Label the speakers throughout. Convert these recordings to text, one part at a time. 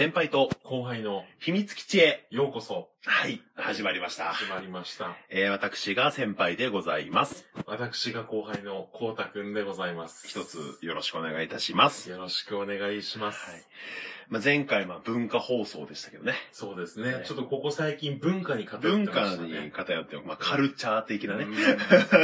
Speaker 1: 先輩と
Speaker 2: 後輩の
Speaker 1: 秘密基地へ。
Speaker 2: ようこそ
Speaker 1: はい、始まりました。
Speaker 2: 始まりました。
Speaker 1: えー、私が先輩でございます。
Speaker 2: 私が後輩のこうたくんでございます。
Speaker 1: 一つよろしくお願いいたします。
Speaker 2: よろしくお願いします。
Speaker 1: はいまあ、前回は文化放送でしたけどね。
Speaker 2: そうですね、
Speaker 1: ね
Speaker 2: ちょっとここ最近文化に偏って
Speaker 1: 文
Speaker 2: ま
Speaker 1: 化に
Speaker 2: したね。
Speaker 1: 偏って、まあ、カルチャー的なね。
Speaker 2: うん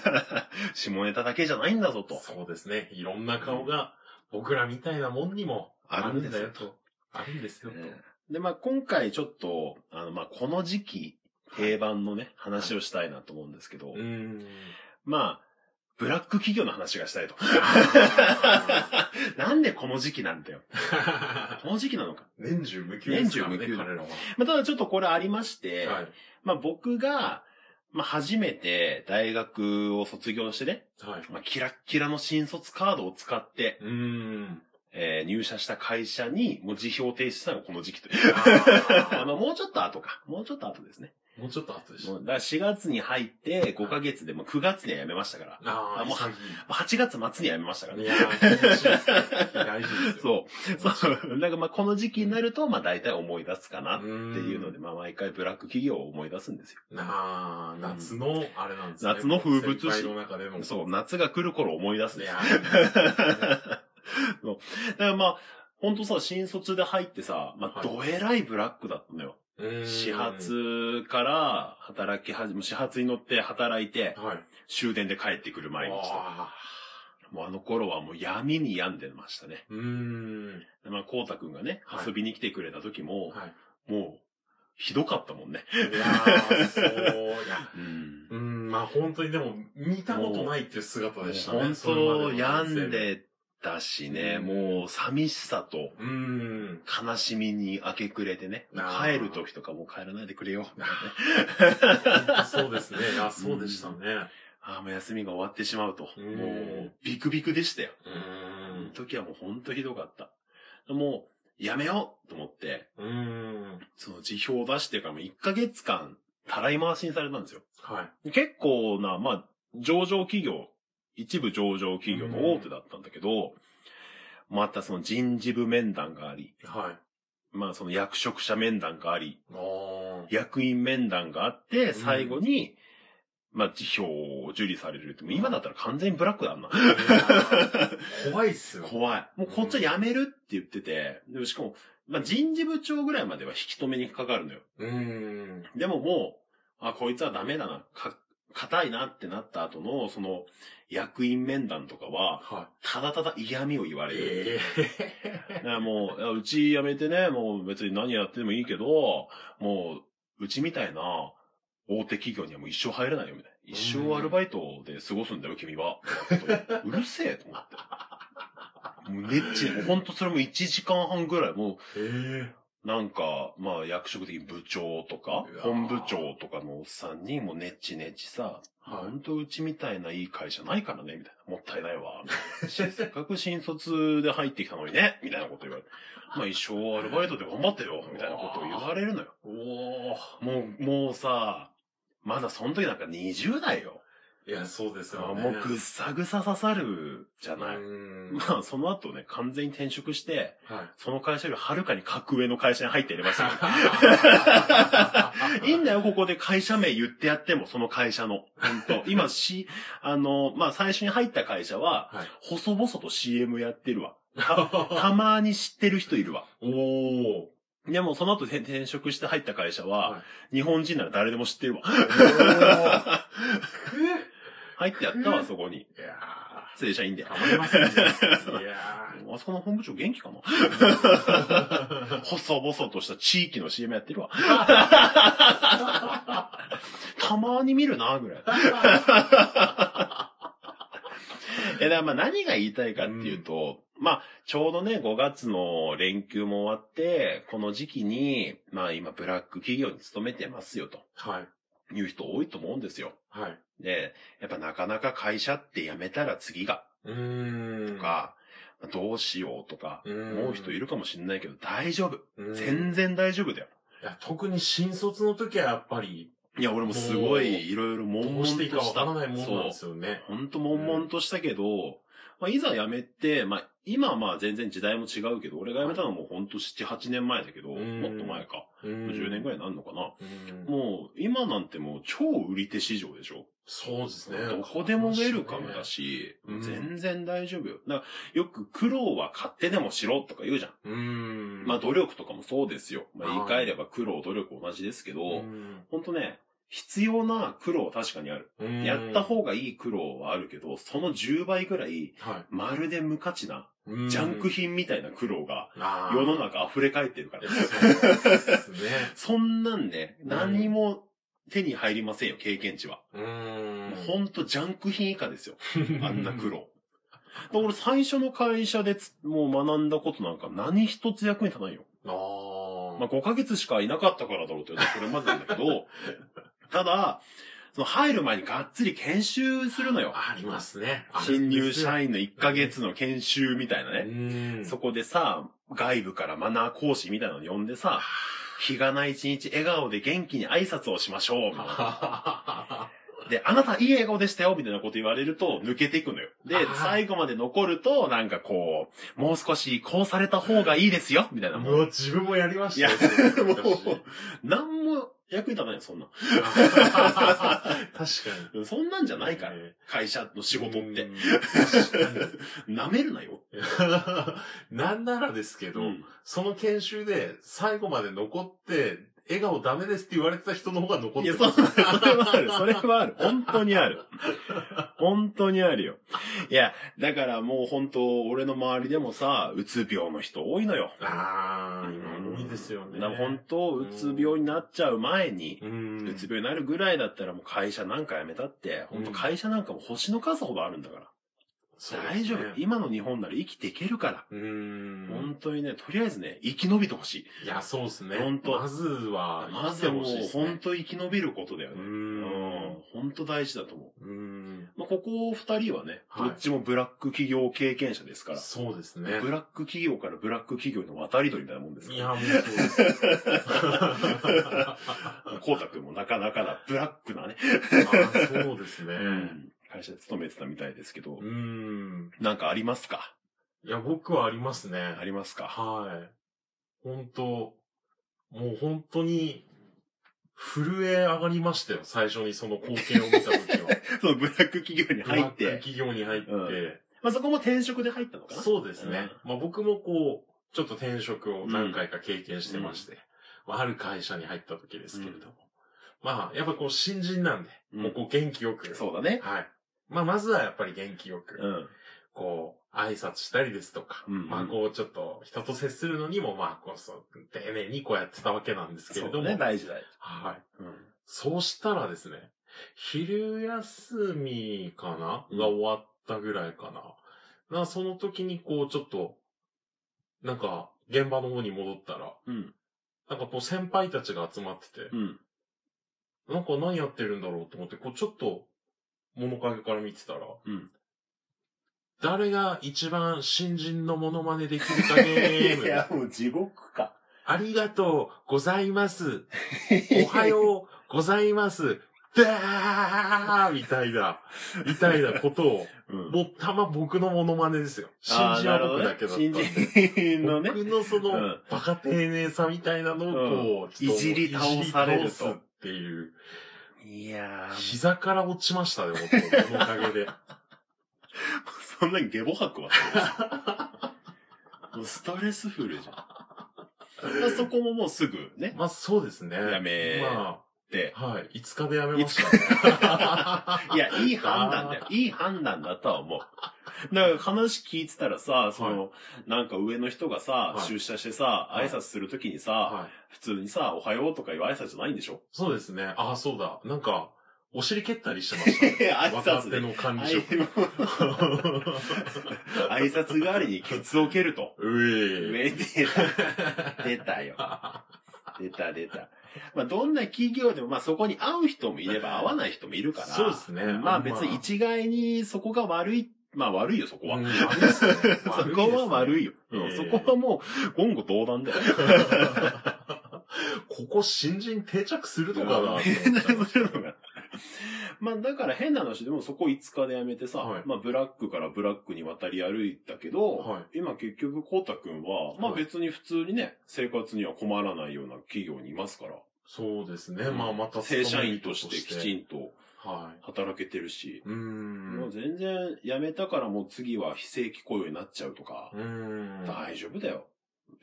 Speaker 1: 下ネタだけじゃないんだぞと。
Speaker 2: そうですね。いろんな顔が僕らみたいなもんにも
Speaker 1: あるんですよ
Speaker 2: あるんだよと。あるんですよと。
Speaker 1: ねで、まあ、今回ちょっと、あの、まあ、この時期、定番のね、話をしたいなと思うんですけど、
Speaker 2: うーん。
Speaker 1: まあ、ブラック企業の話がしたいと。なんでこの時期なんだよ。この時期なのか。
Speaker 2: 年中無休ですからね、
Speaker 1: 年中無休
Speaker 2: 彼らは。
Speaker 1: まあ、ただちょっとこれありまして、
Speaker 2: はい。
Speaker 1: まあ僕が、まあ初めて大学を卒業してね、
Speaker 2: はい。
Speaker 1: まあキラッキラの新卒カードを使って、
Speaker 2: うーん。
Speaker 1: えー入社した会社にもう辞表を提出したのがこの時期という。
Speaker 2: あ
Speaker 1: もうちょっと後か。もうちょっと後ですね。
Speaker 2: ーもうちょっと後でした
Speaker 1: だから4月に入って5ヶ月でもう9月には辞めましたから。
Speaker 2: ああ、
Speaker 1: もう
Speaker 2: 潔い
Speaker 1: 8月末には辞めましたからね。
Speaker 2: いやー、厳しいですね大事ですよ。
Speaker 1: そう。そう。だからまあこの時期になると、まあ大体思い出すかなっ
Speaker 2: って
Speaker 1: いうので、まあ毎回ブラック企業を思い出すんですよ。
Speaker 2: なあ、夏の、あれなんですね。
Speaker 1: 夏の風物詩
Speaker 2: の中でも。
Speaker 1: そう、夏が来る頃思い出すん
Speaker 2: い
Speaker 1: です
Speaker 2: や
Speaker 1: よ。だからまあ、ほんとさ、新卒で入ってさ、まあ、
Speaker 2: はい
Speaker 1: どえらいブラックだったのよ。
Speaker 2: ー、
Speaker 1: 始発から働き始め、始発に乗って働いて、
Speaker 2: はい。
Speaker 1: 終電で帰ってくる毎日もうあの頃はもう闇に病んでましたね。
Speaker 2: ーうーん。
Speaker 1: でまあ、こうたくんがね、
Speaker 2: はい
Speaker 1: 遊びに来てくれた時も、
Speaker 2: はい。
Speaker 1: もう、ひどかったもんね。
Speaker 2: いやー、そう、いや。
Speaker 1: うん。
Speaker 2: うーん、まあ本当にでも、見たことないっていう姿でしたね。
Speaker 1: 本当
Speaker 2: の
Speaker 1: 病んでたしね、
Speaker 2: うん
Speaker 1: もう寂しさと、
Speaker 2: うーん。
Speaker 1: 悲しみに明け暮れてね。
Speaker 2: あー
Speaker 1: 帰る時とかもう帰らないでくれよ。みたいなね
Speaker 2: 本当そうですね。いや、そうでしたね。
Speaker 1: ああ、もう休みが終わってしまうと。
Speaker 2: うん
Speaker 1: もう、ビクビクでしたよ。
Speaker 2: う
Speaker 1: その
Speaker 2: ーん。
Speaker 1: 時はもうほんとひどかった。もう、やめようと思って、
Speaker 2: うーん。
Speaker 1: その辞表を出してからもう1ヶ月間、たらい回しにされたんですよ。
Speaker 2: はい。
Speaker 1: 結構な、まあ、上場企業、一部上場企業の大手だったんだけど、またその人事部面談があり、
Speaker 2: はい。
Speaker 1: まあその役職者面談があり、
Speaker 2: あー。
Speaker 1: 役員面談があって、最後に、まあ辞表を受理されるって、もう今だったら完全にブラックだな。
Speaker 2: 怖いっすよ。
Speaker 1: 怖い。もうこっちは辞めるって言ってて、でもしかも、まあ人事部長ぐらいまでは引き止めにかかるのよ。
Speaker 2: うーん。
Speaker 1: でももう、あ、こいつはダメだな、か、硬いなってなった後の、その、役員面談とかは、
Speaker 2: は
Speaker 1: ただただ嫌味を言わ
Speaker 2: い。
Speaker 1: れる。
Speaker 2: え
Speaker 1: だからもううち辞めてね、もう別に何やってもいいけど、もう、うちみたいな大手企業にはもう一生入れないよ、みたいな。一生アルバイトで過ごすんだよ、君は。うるせえと思って。もうネッチで、もうほんとそれも1時間半ぐらい、も
Speaker 2: ー。え
Speaker 1: う、なんか、まあ役職的に部長とか本部長とかのおっさんにもうネッチネッチさ、
Speaker 2: はい
Speaker 1: ほんとうちみたいないい会社ないからね、みたいな。もったいないわ、せっかく新卒で入ってきたのにね、みたいなこと言われて。まあ一生アルバイトで頑張ってよ、みたいなことを言われるのよ。
Speaker 2: ー。おー。
Speaker 1: もう、もうさ、まだその時なんか20代よ。
Speaker 2: いや、そうですよね。
Speaker 1: もうぐっさぐさ刺さるじゃない。まあその後ね、完全に転職して、
Speaker 2: はい。
Speaker 1: その会社よりはるかに格上の会社に入ってやりまし。いいんだよ、ここで会社名言ってやっても、その会社の。本当今し、あの、まあ、最初に入った会社は、
Speaker 2: はい。
Speaker 1: 細々と CM やってるわ。た まに知ってる人いるわ。
Speaker 2: おー。
Speaker 1: でも、その後転転職して入った会社は、
Speaker 2: は
Speaker 1: 日本人なら誰でも知ってるわ。入ってやったわ、そこに。
Speaker 2: いや
Speaker 1: 正社員で。
Speaker 2: ー。たまりますね。いや
Speaker 1: あそこの本部長元気かな？
Speaker 2: ー。
Speaker 1: 細々とした地域の CM やってるわ。たまに見るな、ぐらい。え、だからまあ何が言いたいかっていうと、まあ、ちょうどね、5月の連休も終わって、この時期に、まあ今ブラック企業に勤めてますよ、と
Speaker 2: はい。
Speaker 1: いう人多いと思うんですよ。
Speaker 2: はい。
Speaker 1: で、やっぱなかなか会社って辞めたら次が、
Speaker 2: うーん。
Speaker 1: とか、どうしようとか、思う人いるかもしれないけど、大丈夫。
Speaker 2: うん
Speaker 1: 全然大丈夫だよ。
Speaker 2: いや、特に新卒の時はやっぱり、
Speaker 1: いや、俺もすごいいろいろ悶々と
Speaker 2: どうしていいかわ
Speaker 1: した。
Speaker 2: からないもんなんで。すよね。
Speaker 1: ほんと悶々としたけど、まあ、いざ辞めて、まあ、今はまあ全然時代も違うけど、俺が辞めたのはもうほんと7、8年前だけど、
Speaker 2: うん
Speaker 1: もっと前か。
Speaker 2: うん
Speaker 1: 10年ぐらいになるのかな。
Speaker 2: うん
Speaker 1: もう、今なんてもう超売り手市場でしょ。
Speaker 2: そうですね。
Speaker 1: どこでもウェルカムだし、
Speaker 2: うん
Speaker 1: 全然大丈夫よ。だよく苦労は買ってでもしろとか言うじゃん。
Speaker 2: うん。
Speaker 1: まあ努力とかもそうですよ。まあ言い
Speaker 2: はい
Speaker 1: 換えれば苦労、努力同じですけど、
Speaker 2: うん
Speaker 1: ほんとね、必要な苦労は確かにある。
Speaker 2: うん
Speaker 1: やった方がいい苦労はあるけど、その10倍ぐらい、
Speaker 2: は
Speaker 1: まるで無価値な、
Speaker 2: い。
Speaker 1: ジャンク品みたいな苦労が、世の中溢れ返ってるから。
Speaker 2: そね。
Speaker 1: そんなんね、何も手に入りませんよ、経験値は。ほんとジャンク品以下ですよ。あんな苦労。俺最初の会社でつもう学んだことなんか何一つ役に立たないよ。
Speaker 2: あー
Speaker 1: まあ5ヶ月しかいなかったからだろうって言うとこれまでなんだけど、ただ、その入る前にがっつり研修するのよ。
Speaker 2: ありますね。
Speaker 1: 新入社
Speaker 2: 員
Speaker 1: 員の1ヶ月の研修みたいなね。
Speaker 2: ね
Speaker 1: そこでさ、外部からマナー講師みたいなの呼んでさ、日がない一日笑顔で元気に挨拶をしましょう、みたいな。で、あなたいい笑顔でしたよ、みたいなこと言われると抜けていくのよ。で最後まで残ると、なんかこう、もう少しこうされた方がいいですよ、みたいな。もう、
Speaker 2: うわ、自分もやりましたよ。
Speaker 1: いやもう
Speaker 2: 昔
Speaker 1: なんも役に立たないよ、そんな。
Speaker 2: 確か
Speaker 1: そんなんじゃ
Speaker 2: に。
Speaker 1: ないから。
Speaker 2: え
Speaker 1: 会社の仕事って
Speaker 2: うん。確かに。
Speaker 1: 舐めるなよ。
Speaker 2: なんならですけど、
Speaker 1: うん
Speaker 2: その研修で最後まで残って、笑顔ダメですって言われてた人の方が残っ
Speaker 1: いや、
Speaker 2: てる。
Speaker 1: そう、それはある。それはある。本当にある。本当にあるよ。いや、だからもう本当、俺の周りでもさ、うつ病の人多いのよ。
Speaker 2: ああ、今多いですよね。
Speaker 1: だ本当、うつ病になっちゃう前に、
Speaker 2: うん。
Speaker 1: うつ病になるぐらいだったらもう会社なんか辞めたって、本当会社なんかも星の数ほどあるんだから。
Speaker 2: そうですね
Speaker 1: 大丈夫。今の日本なら生きていけるから。
Speaker 2: うーん。
Speaker 1: 本当にね、とりあえずね、生き延びてほしい。
Speaker 2: いや、そうですね。
Speaker 1: 本当
Speaker 2: まずは、
Speaker 1: まずはもう本当生き延びることだよ
Speaker 2: う
Speaker 1: ね。
Speaker 2: ん。
Speaker 1: 本当大事だと思う。
Speaker 2: う。
Speaker 1: まあ、ここ二人はね、
Speaker 2: はい
Speaker 1: どっちもブラック企業経験者ですから。
Speaker 2: そうですね。
Speaker 1: ブラック企業からブラック企業の渡り鳥みたいなもんですから。
Speaker 2: いや、もうそうです。
Speaker 1: コウタ君もなかなかなブラックなね、
Speaker 2: あそうですね。
Speaker 1: うん会社で勤めてたみたいですけど
Speaker 2: う、ん。
Speaker 1: なんかありますか？
Speaker 2: いや、僕はありますね。
Speaker 1: ありますか？
Speaker 2: はい。本当もう本当に、震え上がりましたよ。最初にその光景を見た時は。
Speaker 1: そのブラック企業に入っ
Speaker 2: ブラック
Speaker 1: て、
Speaker 2: 企業に入って、
Speaker 1: うんまあそこも転職で入ったのかな？
Speaker 2: そうですね。まあ僕もこう、ちょっと転職を何回か経験してまして、まあある会社に入った時ですけれども。まあ、やっぱこう新人なんで、
Speaker 1: うん
Speaker 2: もうこう元気よく。
Speaker 1: そうだね。
Speaker 2: はい。まあまずはやっぱり元気よく、
Speaker 1: うん。
Speaker 2: こう、挨拶したりですとか、
Speaker 1: うんうん
Speaker 2: まあこうちょっと人と接するのにもまあこうそう、丁寧にこうやってたわけなんですけれども。
Speaker 1: そうだね、大事大事。
Speaker 2: はい。
Speaker 1: うん。
Speaker 2: そうしたらですね、昼休みかな、
Speaker 1: うん
Speaker 2: が終わったぐらいかな。な、その時にこうちょっと、なんか、現場の方に戻ったら、
Speaker 1: うん。
Speaker 2: なんかこう先輩たちが集まってて、
Speaker 1: うん。
Speaker 2: なんか何やってるんだろうと思って、こうちょっと、物陰から見てたら、
Speaker 1: うん。
Speaker 2: 誰が一番新人のモノマネできるかゲーム
Speaker 1: いや、もう地獄か。
Speaker 2: ありがとうございます。おはようございます。だーみたいな、みたいなことを、
Speaker 1: うん。
Speaker 2: もうたま僕のモノマネですよ。新人は僕だけだった
Speaker 1: のね。
Speaker 2: 僕のその、
Speaker 1: うん
Speaker 2: バカ丁寧さみたいなのをこう、ちょっ
Speaker 1: いじり倒されると
Speaker 2: っていう。
Speaker 1: いやー、
Speaker 2: 膝から落ちましたね、本当このおかげで。
Speaker 1: そんなにゲボ吐くわけもうストレスフルじゃん。まあそこももうすぐね、
Speaker 2: まあそうですね。
Speaker 1: やめ
Speaker 2: ま
Speaker 1: で。
Speaker 2: あ、はい。5日でやめましたね。
Speaker 1: いや、いい判断だよ。いい判断だとは思う。だから話聞いてたらさ、その、なんか上の人がさ、
Speaker 2: はい
Speaker 1: 出社してさ、
Speaker 2: はい
Speaker 1: 挨拶するときにさ、
Speaker 2: はい。
Speaker 1: 普通にさ、おはようとかいう挨拶じゃないんでしょ？
Speaker 2: そうですね。ああ、そうだ。なんか、お尻蹴ったりしてました ね。
Speaker 1: 挨拶で。
Speaker 2: の管理職。
Speaker 1: 挨拶代わりにケツを蹴ると。
Speaker 2: うえ
Speaker 1: 上出た。出たよ。出た出た。まあ、どんな企業でも、まあ、そこに会う人もいれば会わない人もいるから。
Speaker 2: そうですね
Speaker 1: まあ、別に一概にそこが悪い、まあ、悪いよ、そこは。
Speaker 2: うん。悪いですね。
Speaker 1: そこは悪いよ。うん
Speaker 2: ええ
Speaker 1: そこはもう、言語道断だよ。
Speaker 2: ここ新人定着するのかな
Speaker 1: うんするのがまあだから変な話でもそこ5日で辞めてさ、
Speaker 2: はい。
Speaker 1: まあブラックからブラックに渡り歩いたけど、
Speaker 2: は
Speaker 1: 今結局こうたくんは、まあ
Speaker 2: はい
Speaker 1: 別に普通にね、生活には困らないような企業にいますから、
Speaker 2: そうですね。まあまた
Speaker 1: 正社員としてきち
Speaker 2: ん
Speaker 1: んと。
Speaker 2: は
Speaker 1: 働けてるし、
Speaker 2: い。うー。
Speaker 1: もうん全然辞めたからもう次は非正規雇用になっちゃうとか、
Speaker 2: うーん。
Speaker 1: 大丈夫だよ。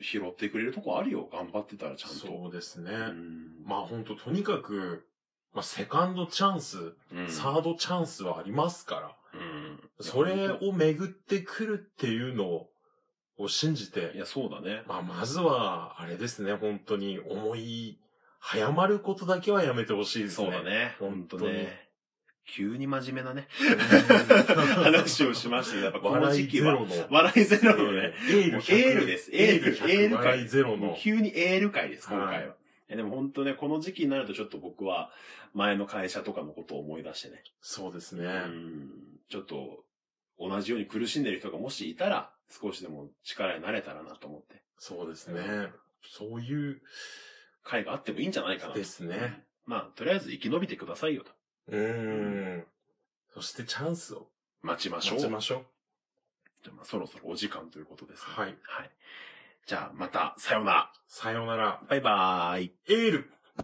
Speaker 1: 拾ってくれるとこあるよ。頑張ってたらちゃんと。
Speaker 2: そうですね。
Speaker 1: うん
Speaker 2: まあ本当とにかく、まあセカンドチャンス、
Speaker 1: うん
Speaker 2: サードチャンスはありますから、
Speaker 1: うん
Speaker 2: それを巡ってくるっていうのを信じ
Speaker 1: い
Speaker 2: て、
Speaker 1: や、そうだね。
Speaker 2: まあまずは、あれですね、本当に思い、早まることだけはやめてほしいですね。
Speaker 1: そうだね。
Speaker 2: 本当
Speaker 1: ね。急に真面目なね、
Speaker 2: うん。
Speaker 1: 話をしましたけど、やっぱこの時期は、
Speaker 2: 笑いゼロの。
Speaker 1: 笑いゼロのね、
Speaker 2: エール
Speaker 1: もうエールですエール
Speaker 2: 100
Speaker 1: エール
Speaker 2: 笑いゼロの。
Speaker 1: 急にエール会です、今回は。でも本当ね、この時期になるとちょっと僕は、前の会社とかのことを思い出してね。
Speaker 2: そうですね。
Speaker 1: うんちょっと、同じように苦しんでる人がもしいたら、少しでも力になれたらなと思って、
Speaker 2: そうですね。そういう、
Speaker 1: 会があってもいいんじゃないかなと。
Speaker 2: ですね。
Speaker 1: まあ、とりあえず生き延びてくださいよと。
Speaker 2: うーん。そしてチャンスを
Speaker 1: 待ちましょう。
Speaker 2: 待ちましょう。
Speaker 1: じゃあまあそろそろお時間ということですね。
Speaker 2: はい。
Speaker 1: はい。じゃあ、また、さようなら。
Speaker 2: さようなら。
Speaker 1: バイバーイ。
Speaker 2: エール